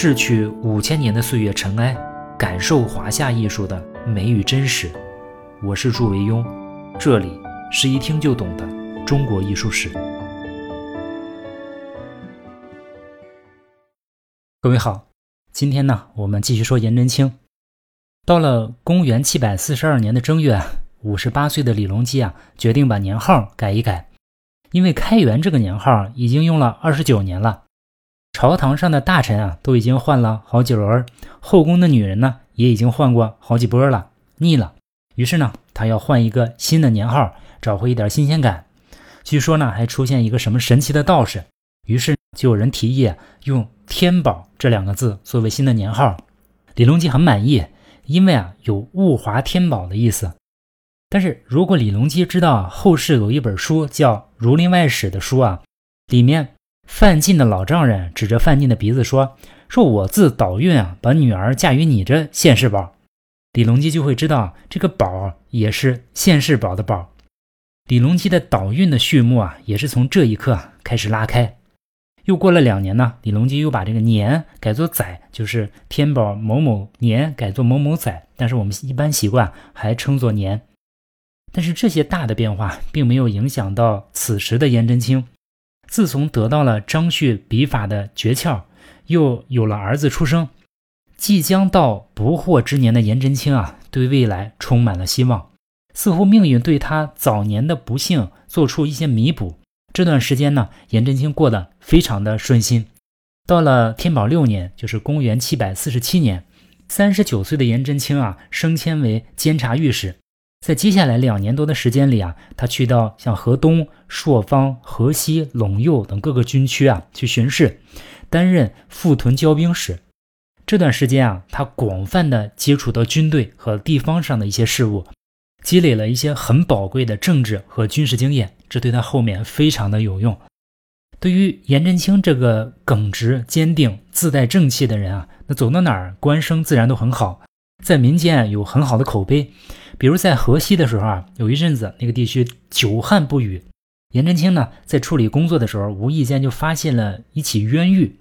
逝去五千年的岁月尘埃，感受华夏艺术的美与真实。我是祝维庸，这里是一听就懂的中国艺术史。各位好，今天呢，我们继续说颜真卿。到了公元七百四十二年的正月，五十八岁的李隆基啊，决定把年号改一改，因为开元这个年号已经用了二十九年了。朝堂上的大臣啊，都已经换了好几轮；后宫的女人呢，也已经换过好几波了，腻了。于是呢，他要换一个新的年号，找回一点新鲜感。据说呢，还出现一个什么神奇的道士。于是就有人提议用“天宝”这两个字作为新的年号。李隆基很满意，因为啊，有物华天宝的意思。但是如果李隆基知道后世有一本书叫《儒林外史》的书啊，里面。范进的老丈人指着范进的鼻子说：“说我自倒运啊，把女儿嫁于你这现世宝。”李隆基就会知道这个宝也是现世宝的宝。李隆基的倒运的序幕啊，也是从这一刻开始拉开。又过了两年呢，李隆基又把这个年改作载，就是天宝某某年改作某某载，但是我们一般习惯还称作年。但是这些大的变化并没有影响到此时的颜真卿。自从得到了张旭笔法的诀窍，又有了儿子出生，即将到不惑之年的颜真卿啊，对未来充满了希望，似乎命运对他早年的不幸做出一些弥补。这段时间呢，颜真卿过得非常的顺心。到了天宝六年，就是公元七百四十七年，三十九岁的颜真卿啊，升迁为监察御史。在接下来两年多的时间里啊，他去到像河东、朔方、河西、陇右等各个军区啊去巡视，担任副屯交兵使。这段时间啊，他广泛的接触到军队和地方上的一些事务，积累了一些很宝贵的政治和军事经验，这对他后面非常的有用。对于颜真卿这个耿直、坚定、自带正气的人啊，那走到哪儿官声自然都很好，在民间有很好的口碑。比如在河西的时候啊，有一阵子那个地区久旱不雨，颜真卿呢在处理工作的时候，无意间就发现了一起冤狱，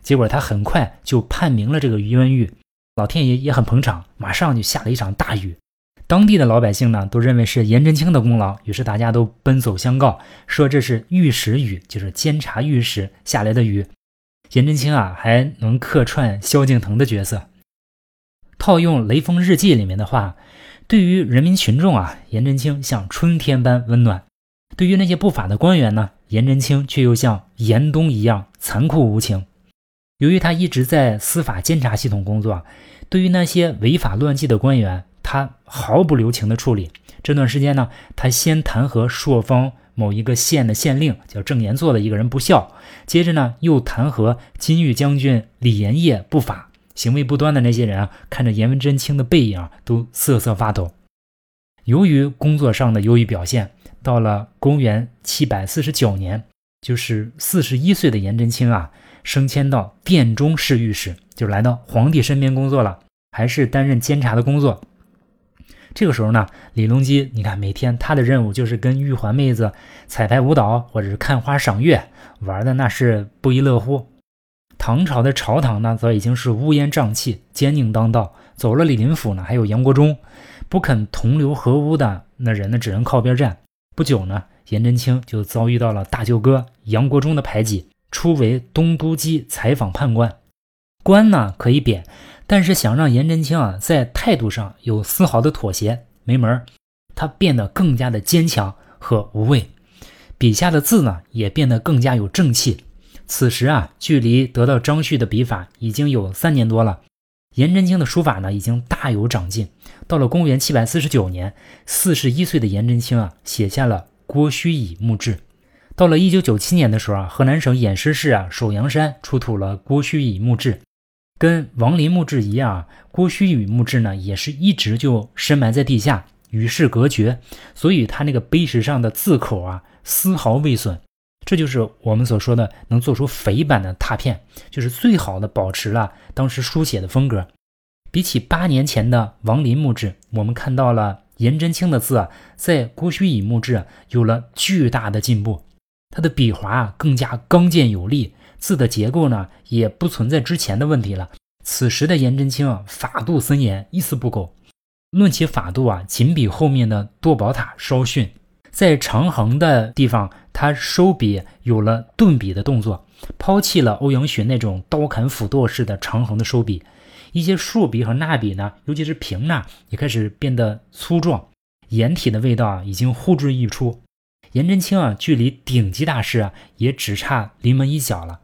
结果他很快就判明了这个冤狱，老天爷也很捧场，马上就下了一场大雨，当地的老百姓呢都认为是颜真卿的功劳，于是大家都奔走相告，说这是御史雨，就是监察御史下来的雨。颜真卿啊还能客串萧敬腾的角色，套用《雷锋日记》里面的话。对于人民群众啊，颜真卿像春天般温暖；对于那些不法的官员呢，颜真卿却又像严冬一样残酷无情。由于他一直在司法监察系统工作，对于那些违法乱纪的官员，他毫不留情的处理。这段时间呢，他先弹劾朔方某一个县的县令叫郑延作的一个人不孝，接着呢又弹劾金玉将军李延业不法。行为不端的那些人啊，看着颜真卿的背影，都瑟瑟发抖。由于工作上的优异表现，到了公元七百四十九年，就是四十一岁的颜真卿啊，升迁到殿中侍御史，就来到皇帝身边工作了，还是担任监察的工作。这个时候呢，李隆基，你看每天他的任务就是跟玉环妹子彩排舞蹈，或者是看花赏月，玩的那是不亦乐乎。唐朝的朝堂呢，则已经是乌烟瘴气、奸佞当道。走了李林甫呢，还有杨国忠，不肯同流合污的那人呢，只能靠边站。不久呢，颜真卿就遭遇到了大舅哥杨国忠的排挤，初为东都基采访判官。官呢可以贬，但是想让颜真卿啊在态度上有丝毫的妥协，没门儿。他变得更加的坚强和无畏，笔下的字呢也变得更加有正气。此时啊，距离得到张旭的笔法已经有三年多了。颜真卿的书法呢，已经大有长进。到了公元七百四十九年，四十一岁的颜真卿啊，写下了《郭虚乙墓志》。到了一九九七年的时候啊，河南省偃师市啊首阳山出土了《郭虚乙墓志》，跟王林墓志一样啊，《郭虚乙墓志》呢，也是一直就深埋在地下，与世隔绝，所以他那个碑石上的字口啊，丝毫未损。这就是我们所说的能做出肥版的拓片，就是最好的保持了当时书写的风格。比起八年前的王林墓志，我们看到了颜真卿的字啊，在郭虚乙墓志有了巨大的进步。他的笔划更加刚健有力，字的结构呢也不存在之前的问题了。此时的颜真卿啊，法度森严，一丝不苟。论起法度啊，仅比后面的多宝塔稍逊。在长横的地方，他收笔有了顿笔的动作，抛弃了欧阳询那种刀砍斧剁式的长横的收笔。一些竖笔和捺笔呢，尤其是平捺，也开始变得粗壮，颜体的味道啊，已经呼之欲出。颜真卿啊，距离顶级大师啊，也只差临门一脚了。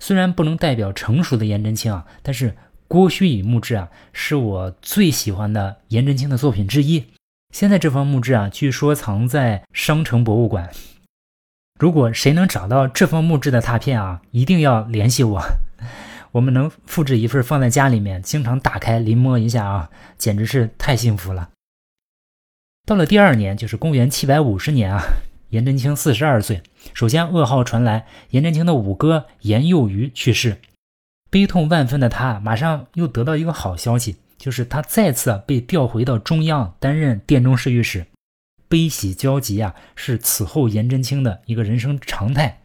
虽然不能代表成熟的颜真卿啊，但是郭虚以墓志啊，是我最喜欢的颜真卿的作品之一。现在这方墓志啊，据说藏在商城博物馆。如果谁能找到这方墓志的拓片啊，一定要联系我。我们能复制一份放在家里面，经常打开临摹一下啊，简直是太幸福了。到了第二年，就是公元七百五十年啊，颜真卿四十二岁。首先噩耗传来，颜真卿的五哥颜幼瑜去世，悲痛万分的他，马上又得到一个好消息。就是他再次被调回到中央担任殿中侍御史，悲喜交集啊，是此后颜真卿的一个人生常态。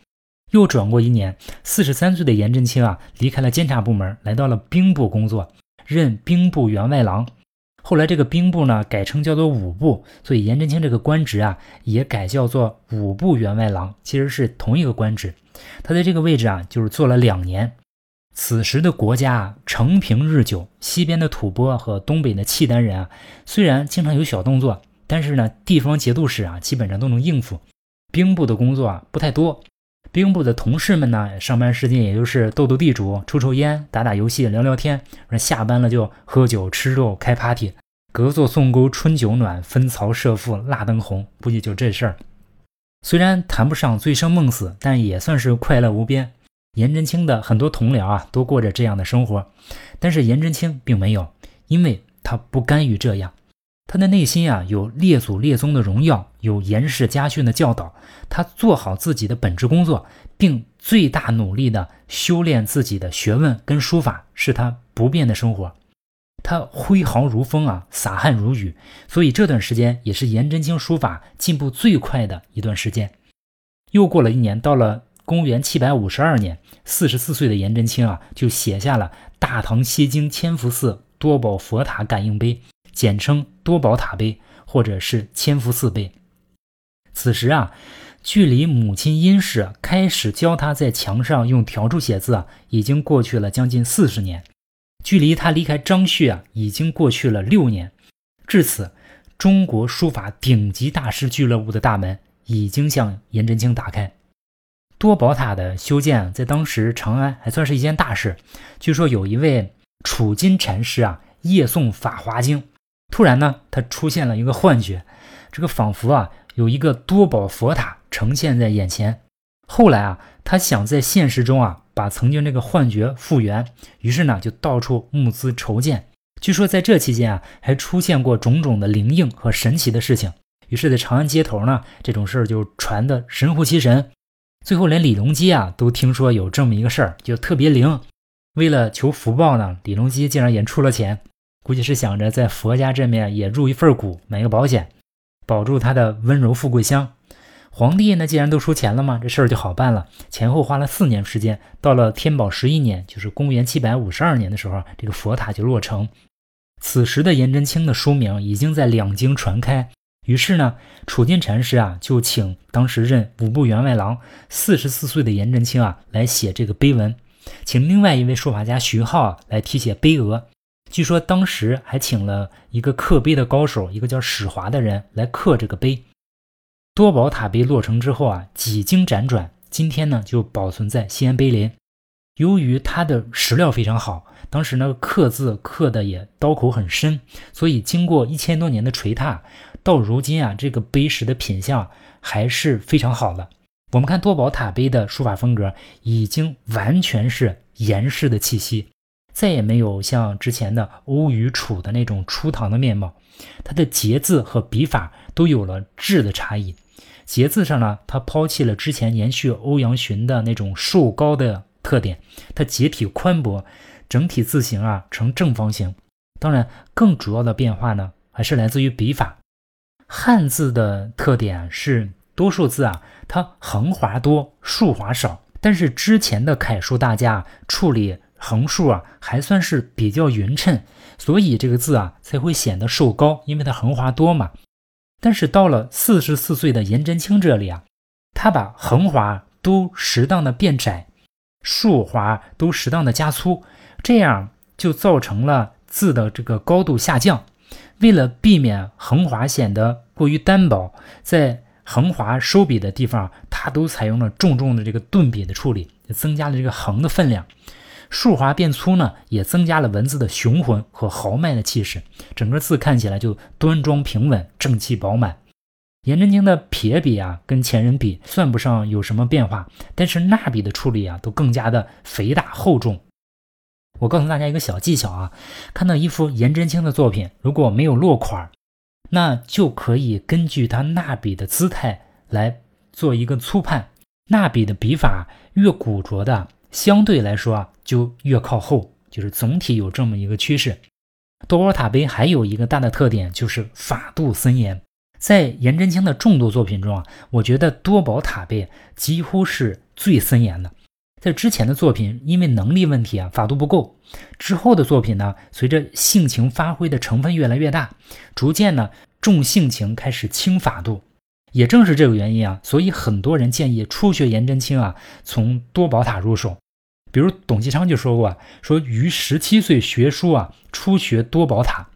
又转过一年，四十三岁的颜真卿啊，离开了监察部门，来到了兵部工作，任兵部员外郎。后来这个兵部呢，改称叫做武部，所以颜真卿这个官职啊，也改叫做武部员外郎，其实是同一个官职。他在这个位置啊，就是做了两年。此时的国家啊承平日久，西边的吐蕃和东北的契丹人啊，虽然经常有小动作，但是呢，地方节度使啊，基本上都能应付。兵部的工作啊不太多，兵部的同事们呢，上班时间也就是斗斗地主、抽抽烟、打打游戏、聊聊天，下班了就喝酒吃肉、开 party，隔座送钩春酒暖，分曹射覆蜡灯红，估计就这事儿。虽然谈不上醉生梦死，但也算是快乐无边。颜真卿的很多同僚啊，都过着这样的生活，但是颜真卿并没有，因为他不甘于这样。他的内心啊，有列祖列宗的荣耀，有颜氏家训的教导。他做好自己的本职工作，并最大努力的修炼自己的学问跟书法，是他不变的生活。他挥毫如风啊，洒汗如雨，所以这段时间也是颜真卿书法进步最快的一段时间。又过了一年，到了。公元七百五十二年，四十四岁的颜真卿啊，就写下了《大唐西京千福寺多宝佛塔感应碑》，简称多宝塔碑，或者是千福寺碑。此时啊，距离母亲殷氏开始教他在墙上用条柱写字啊，已经过去了将近四十年；距离他离开张旭啊，已经过去了六年。至此，中国书法顶级大师俱乐部的大门已经向颜真卿打开。多宝塔的修建在当时长安还算是一件大事。据说有一位楚金禅师啊，夜诵《法华经》，突然呢，他出现了一个幻觉，这个仿佛啊有一个多宝佛塔呈现在眼前。后来啊，他想在现实中啊把曾经这个幻觉复原，于是呢就到处募资筹建。据说在这期间啊，还出现过种种的灵应和神奇的事情。于是，在长安街头呢，这种事儿就传得神乎其神。最后，连李隆基啊都听说有这么一个事儿，就特别灵。为了求福报呢，李隆基竟然也出了钱，估计是想着在佛家这面也入一份股，买个保险，保住他的温柔富贵乡。皇帝呢，既然都出钱了嘛，这事儿就好办了。前后花了四年时间，到了天宝十一年，就是公元七百五十二年的时候，这个佛塔就落成。此时的颜真卿的书名已经在两京传开。于是呢，楚金禅师啊就请当时任五部员外郎四十四岁的颜真卿啊来写这个碑文，请另外一位书法家徐浩啊来题写碑额。据说当时还请了一个刻碑的高手，一个叫史华的人来刻这个碑。多宝塔碑落成之后啊，几经辗转，今天呢就保存在西安碑林。由于它的石料非常好，当时那个刻字刻的也刀口很深，所以经过一千多年的锤踏。到如今啊，这个碑石的品相还是非常好的。我们看多宝塔碑的书法风格，已经完全是严氏的气息，再也没有像之前的欧与楚的那种初唐的面貌。它的结字和笔法都有了质的差异。结字上呢，它抛弃了之前延续欧阳询的那种瘦高的特点，它结体宽博，整体字形啊呈正方形。当然，更主要的变化呢，还是来自于笔法。汉字的特点是多数字啊，它横划多，竖划少，但是之前的楷书大家处理横竖啊，还算是比较匀称，所以这个字啊才会显得瘦高，因为它横划多嘛。但是到了四十四岁的颜真卿这里啊，他把横划都适当的变窄，竖划都适当的加粗，这样就造成了字的这个高度下降。为了避免横划显得过于单薄，在横划收笔的地方，它都采用了重重的这个顿笔的处理，增加了这个横的分量。竖划变粗呢，也增加了文字的雄浑和豪迈的气势，整个字看起来就端庄平稳、正气饱满。颜真卿的撇笔啊，跟前人比算不上有什么变化，但是捺笔的处理啊，都更加的肥大厚重。我告诉大家一个小技巧啊，看到一幅颜真卿的作品，如果没有落款，那就可以根据他捺笔的姿态来做一个粗判。捺笔的笔法越古拙的。相对来说啊，就越靠后，就是总体有这么一个趋势。多宝塔碑还有一个大的特点，就是法度森严。在颜真卿的众多作品中啊，我觉得多宝塔碑几乎是最森严的。在之前的作品，因为能力问题啊，法度不够；之后的作品呢，随着性情发挥的成分越来越大，逐渐呢重性情，开始轻法度。也正是这个原因啊，所以很多人建议初学颜真卿啊，从多宝塔入手。比如董其昌就说过，说于十七岁学书啊，初学多宝塔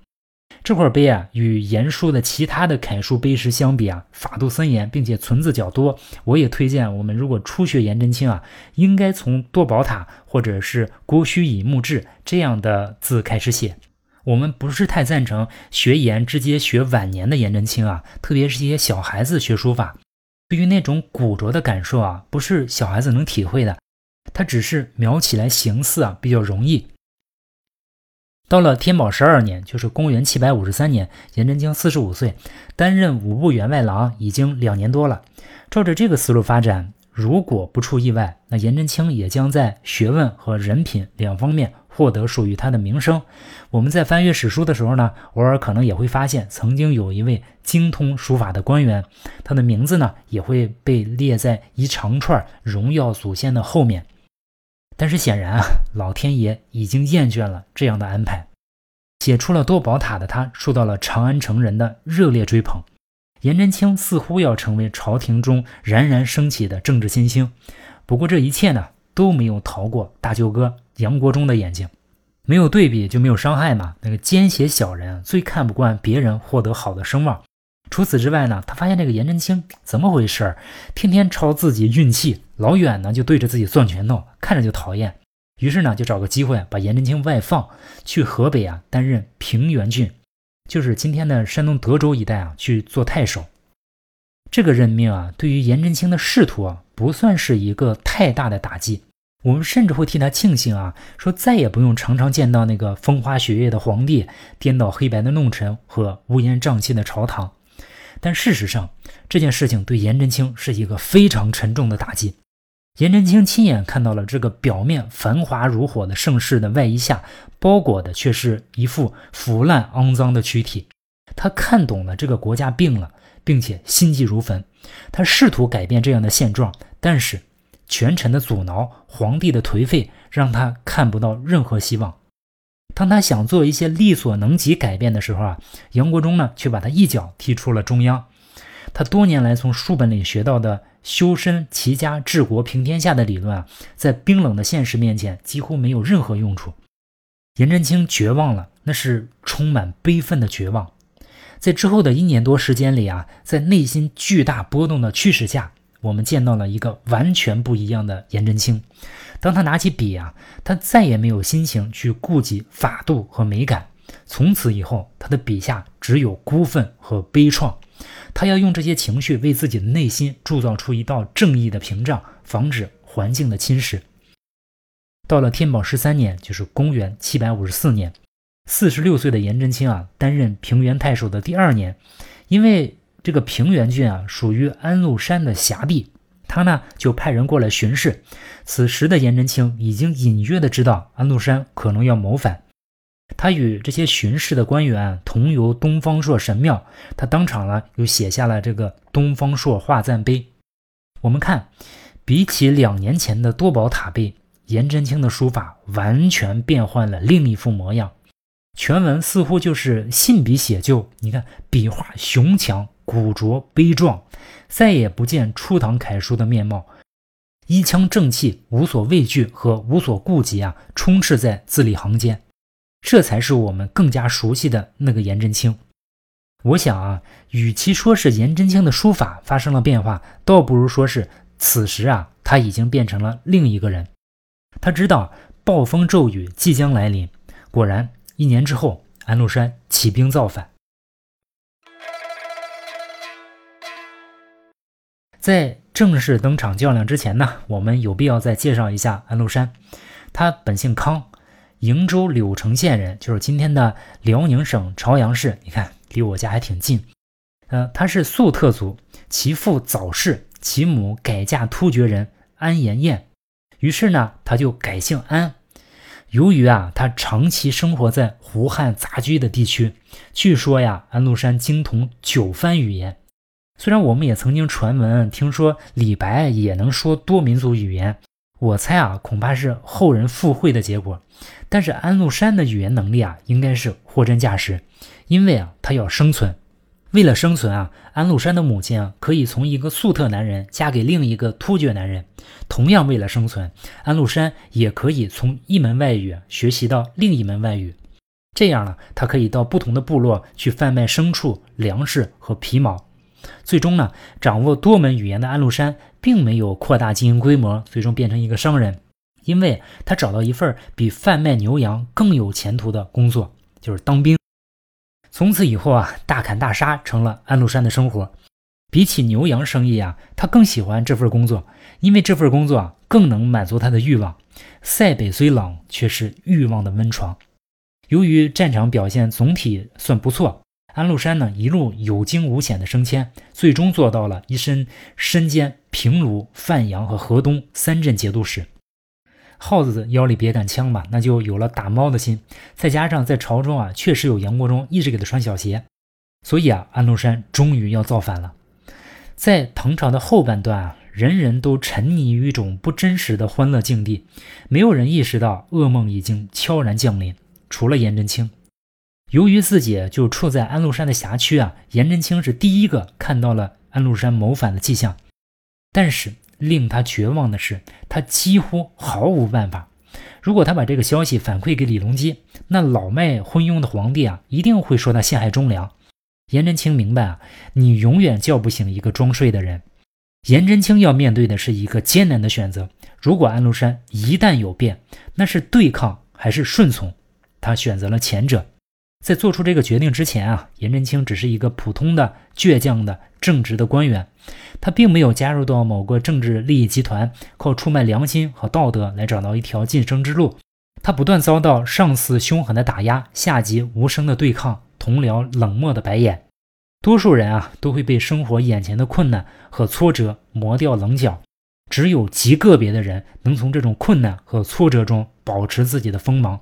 这块碑啊，与颜书的其他的楷书碑石相比啊，法度森严，并且存字较多。我也推荐我们如果初学颜真卿啊，应该从多宝塔或者是郭虚乙墓志这样的字开始写。我们不是太赞成学颜直接学晚年的颜真卿啊，特别是一些小孩子学书法，对于那种古拙的感受啊，不是小孩子能体会的。它只是描起来形似啊比较容易。到了天宝十二年，就是公元七百五十三年，颜真卿四十五岁，担任五部员外郎已经两年多了。照着这个思路发展，如果不出意外，那颜真卿也将在学问和人品两方面获得属于他的名声。我们在翻阅史书的时候呢，偶尔可能也会发现，曾经有一位精通书法的官员，他的名字呢也会被列在一长串荣耀祖先的后面。但是显然啊，老天爷已经厌倦了这样的安排。写出了多宝塔的他，受到了长安城人的热烈追捧。颜真卿似乎要成为朝廷中冉冉升起的政治新星。不过这一切呢，都没有逃过大舅哥杨国忠的眼睛。没有对比就没有伤害嘛。那个奸邪小人最看不惯别人获得好的声望。除此之外呢，他发现这个颜真卿怎么回事儿？天天抄自己运气，老远呢就对着自己攥拳头，看着就讨厌。于是呢，就找个机会把颜真卿外放去河北啊，担任平原郡，就是今天的山东德州一带啊，去做太守。这个任命啊，对于颜真卿的仕途啊，不算是一个太大的打击。我们甚至会替他庆幸啊，说再也不用常常见到那个风花雪月的皇帝，颠倒黑白的弄臣和乌烟瘴气的朝堂。但事实上，这件事情对颜真卿是一个非常沉重的打击。颜真卿亲眼看到了这个表面繁华如火的盛世的外衣下，包裹的却是一副腐烂肮脏的躯体。他看懂了这个国家病了，并且心急如焚。他试图改变这样的现状，但是权臣的阻挠、皇帝的颓废，让他看不到任何希望。当他想做一些力所能及改变的时候啊，杨国忠呢却把他一脚踢出了中央。他多年来从书本里学到的修身齐家治国平天下的理论啊，在冰冷的现实面前几乎没有任何用处。颜真卿绝望了，那是充满悲愤的绝望。在之后的一年多时间里啊，在内心巨大波动的驱使下，我们见到了一个完全不一样的颜真卿。当他拿起笔啊，他再也没有心情去顾及法度和美感。从此以后，他的笔下只有孤愤和悲怆。他要用这些情绪为自己的内心铸造出一道正义的屏障，防止环境的侵蚀。到了天宝十三年，就是公元七百五十四年，四十六岁的颜真卿啊，担任平原太守的第二年，因为这个平原郡啊属于安禄山的辖地。他呢就派人过来巡视，此时的颜真卿已经隐约的知道安禄山可能要谋反，他与这些巡视的官员同游东方朔神庙，他当场呢又写下了这个东方朔画赞碑。我们看比起两年前的多宝塔碑，颜真卿的书法完全变换了另一副模样。全文似乎就是信笔写就，你看笔画雄强、古拙、悲壮，再也不见初唐楷书的面貌。一腔正气、无所畏惧和无所顾忌啊，充斥在字里行间，这才是我们更加熟悉的那个颜真卿。我想啊，与其说是颜真卿的书法发生了变化，倒不如说是此时啊，他已经变成了另一个人。他知道暴风骤雨即将来临，果然，一年之后，安禄山起兵造反。在正式登场较量之前呢，我们有必要再介绍一下安禄山。他本姓康，瀛州柳城县人，就是今天的辽宁省朝阳市。你看，离我家还挺近。呃，他是粟特族，其父早逝，其母改嫁突厥人安延彦，于是呢，他就改姓安。由于啊，他长期生活在胡汉杂居的地区，据说呀，安禄山精通九番语言。虽然我们也曾经传闻听说李白也能说多民族语言，我猜啊，恐怕是后人附会的结果。但是安禄山的语言能力啊，应该是货真价实，因为啊，他要生存。为了生存啊，安禄山的母亲啊，可以从一个粟特男人嫁给另一个突厥男人。同样为了生存，安禄山也可以从一门外语学习到另一门外语。这样呢，他可以到不同的部落去贩卖牲畜、粮食和皮毛。最终呢，掌握多门语言的安禄山并没有扩大经营规模，最终变成一个商人，因为他找到一份比贩卖牛羊更有前途的工作，就是当兵。从此以后啊，大砍大杀成了安禄山的生活。比起牛羊生意啊，他更喜欢这份工作，因为这份工作啊更能满足他的欲望。塞北虽冷，却是欲望的温床。由于战场表现总体算不错。安禄山呢，一路有惊无险的升迁，最终做到了一身身兼平卢、范阳和河东三镇节度使。耗子腰里别杆枪吧，那就有了打猫的心。再加上在朝中啊，确实有杨国忠一直给他穿小鞋，所以啊，安禄山终于要造反了。在唐朝的后半段啊，人人都沉溺于一种不真实的欢乐境地，没有人意识到噩梦已经悄然降临，除了颜真卿。由于自己就处在安禄山的辖区啊，颜真卿是第一个看到了安禄山谋反的迹象。但是令他绝望的是，他几乎毫无办法。如果他把这个消息反馈给李隆基，那老迈昏庸的皇帝啊，一定会说他陷害忠良。颜真卿明白啊，你永远叫不醒一个装睡的人。颜真卿要面对的是一个艰难的选择：如果安禄山一旦有变，那是对抗还是顺从？他选择了前者。在做出这个决定之前啊，颜真卿只是一个普通的、倔强的、正直的官员，他并没有加入到某个政治利益集团，靠出卖良心和道德来找到一条晋升之路。他不断遭到上司凶狠的打压，下级无声的对抗，同僚冷漠的白眼。多数人啊，都会被生活眼前的困难和挫折磨掉棱角，只有极个别的人能从这种困难和挫折中保持自己的锋芒。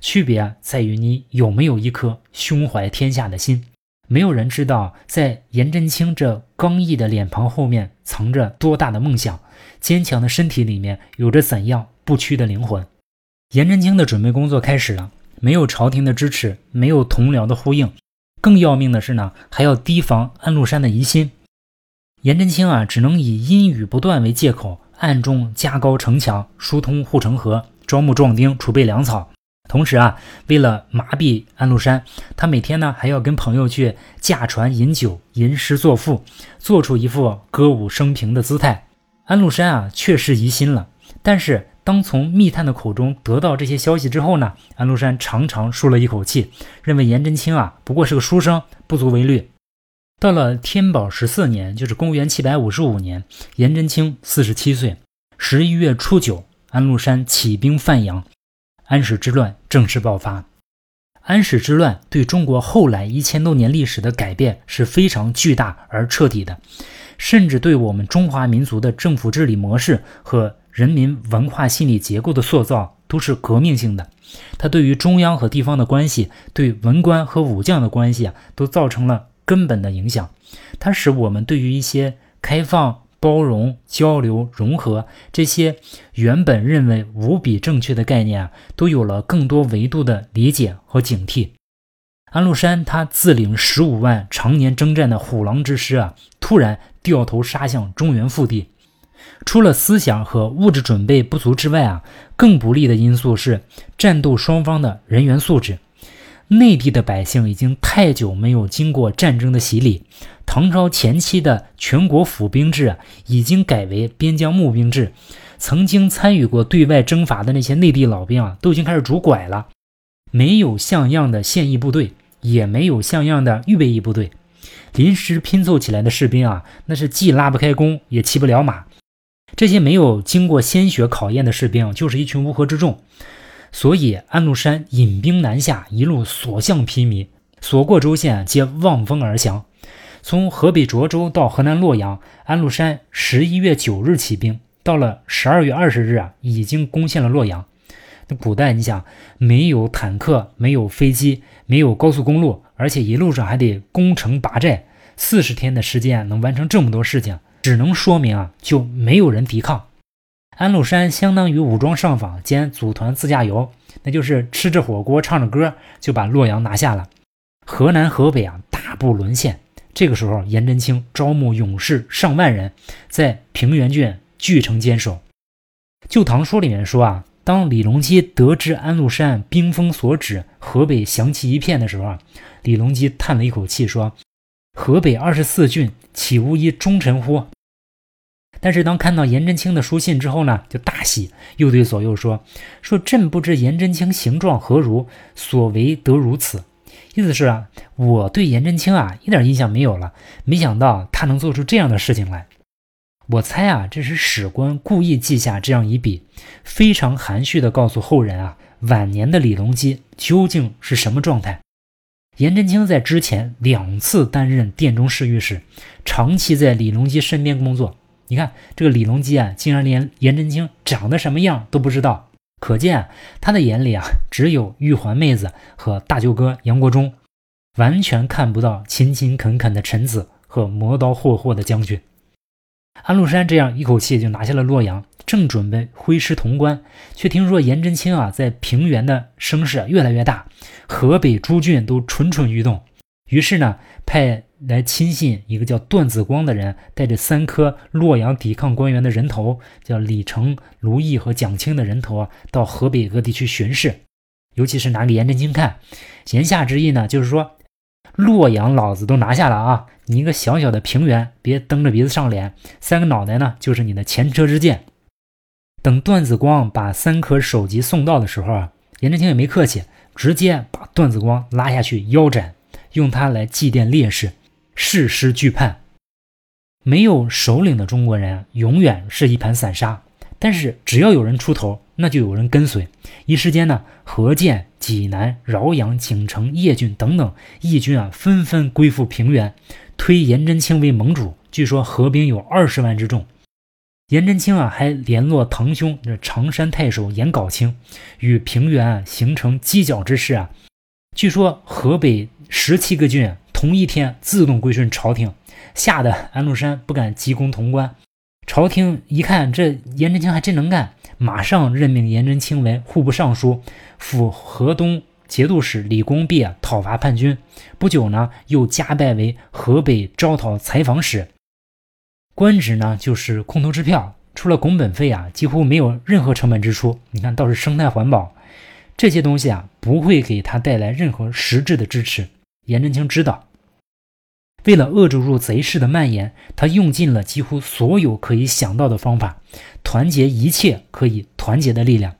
区别在于你有没有一颗胸怀天下的心。没有人知道，在颜真卿这刚毅的脸庞后面藏着多大的梦想，坚强的身体里面有着怎样不屈的灵魂。颜真卿的准备工作开始了，没有朝廷的支持，没有同僚的呼应，更要命的是呢，还要提防安禄山的疑心。颜真卿啊，只能以阴雨不断为借口，暗中加高城墙，疏通护城河，招募壮丁，储备粮草。同时啊，为了麻痹安禄山，他每天呢还要跟朋友去驾船饮酒、吟诗作赋，做出一副歌舞升平的姿态。安禄山啊，确实疑心了。但是当从密探的口中得到这些消息之后呢，安禄山长长舒了一口气，认为颜真卿啊不过是个书生，不足为虑。到了天宝十四年，就是公元七百五十五年，颜真卿四十七岁，十一月初九，安禄山起兵范阳。安史之乱正式爆发。安史之乱对中国后来一千多年历史的改变是非常巨大而彻底的，甚至对我们中华民族的政府治理模式和人民文化心理结构的塑造都是革命性的。它对于中央和地方的关系，对文官和武将的关系啊，都造成了根本的影响。它使我们对于一些开放、包容、交流、融合这些原本认为无比正确的概念啊，都有了更多维度的理解和警惕。安禄山他自领十五万常年征战的虎狼之师啊，突然掉头杀向中原腹地。除了思想和物质准备不足之外啊，更不利的因素是战斗双方的人员素质。内地的百姓已经太久没有经过战争的洗礼，唐朝前期的全国府兵制啊，已经改为边疆募兵制。曾经参与过对外征伐的那些内地老兵啊，都已经开始拄拐了。没有像样的现役部队，也没有像样的预备役部队，临时拼凑起来的士兵啊，那是既拉不开弓，也骑不了马。这些没有经过鲜血考验的士兵，就是一群乌合之众。所以安禄山引兵南下，一路所向披靡，所过州县皆望风而降。从河北涿州到河南洛阳，安禄山十一月九日起兵，到了十二月二十日啊，已经攻陷了洛阳。那古代你想，没有坦克，没有飞机，没有高速公路，而且一路上还得攻城拔寨，四十天的时间能完成这么多事情，只能说明啊，就没有人抵抗。安禄山相当于武装上访兼组团自驾游，那就是吃着火锅唱着歌就把洛阳拿下了。河南河北啊大部沦陷。这个时候，颜真卿招募勇士上万人，在平原郡据城坚守。《旧唐书》里面说啊，当李隆基得知安禄山兵锋所指，河北降旗一片的时候啊，李隆基叹了一口气说：“河北二十四郡，岂无一忠臣乎？”但是当看到颜真卿的书信之后呢，就大喜，又对左右说：“说朕不知颜真卿形状何如，所为得如此。”意思是啊，我对颜真卿啊一点印象没有了，没想到他能做出这样的事情来。我猜啊，这是史官故意记下这样一笔，非常含蓄地告诉后人啊，晚年的李隆基究竟是什么状态。颜真卿在之前两次担任殿中侍御史，长期在李隆基身边工作。你看这个李隆基啊，竟然连颜真卿长得什么样都不知道，可见他的眼里啊，只有玉环妹子和大舅哥杨国忠，完全看不到勤勤恳恳的臣子和磨刀霍霍的将军。安禄山这样一口气就拿下了洛阳，正准备挥师潼关，却听说颜真卿啊在平原的声势越来越大，河北诸郡都蠢蠢欲动，于是呢，派。来亲信一个叫段子光的人，带着三颗洛阳抵抗官员的人头，叫李成、卢毅和蒋钦的人头啊，到河北各地去巡视，尤其是拿给颜真卿看。言下之意呢，就是说洛阳老子都拿下了啊，你一个小小的平原，别蹬着鼻子上脸，三个脑袋呢就是你的前车之鉴。等段子光把三颗首级送到的时候啊，颜真卿也没客气，直接把段子光拉下去腰斩，用他来祭奠烈士。誓师惧叛，没有首领的中国人永远是一盘散沙。但是只要有人出头，那就有人跟随。一时间呢，河间、济南、饶阳、景城、叶郡等等义军啊，纷纷归附平原，推颜真卿为盟主。据说合兵有二十万之众。颜真卿啊，还联络堂兄这常山太守颜杲卿，与平原啊形成犄角之势啊。据说河北十七个郡。同一天自动归顺朝廷，吓得安禄山不敢急攻潼关。朝廷一看这颜真卿还真能干，马上任命颜真卿为户部尚书、辅河东节度使李公弼讨伐叛军。不久呢，又加拜为河北招讨采访使，官职呢就是空头支票，除了拱本费啊，几乎没有任何成本支出。你看，倒是生态环保这些东西啊，不会给他带来任何实质的支持。颜真卿知道。为了遏制住贼势的蔓延，他用尽了几乎所有可以想到的方法，团结一切可以团结的力量。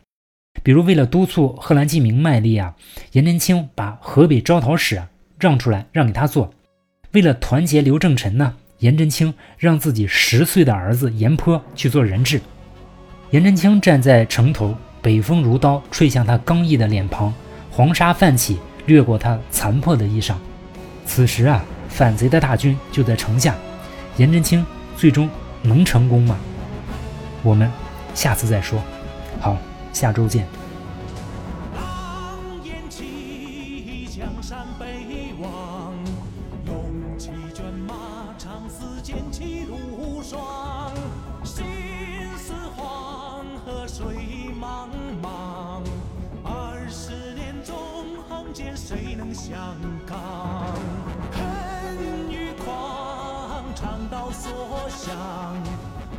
比如，为了督促贺兰继明卖力啊，颜真卿把河北招讨使让出来，让给他做。为了团结刘正臣呢，颜真卿让自己十岁的儿子颜颇去做人质。颜真卿站在城头，北风如刀吹向他刚毅的脸庞，黄沙泛起，掠过他残破的衣裳。此时啊。反贼的大军就在城下颜真卿最终能成功吗？我们下次再说。好下周见。烟起江山北望龙卷马长嘶剑气如霜心似黄河水茫茫二十年纵横间谁能相抗？长刀，所向。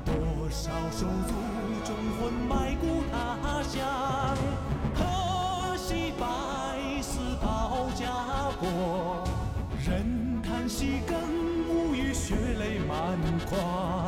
多少手足忠魂埋骨他乡。可惜百死报家国，忍叹息更无语，血泪满眶。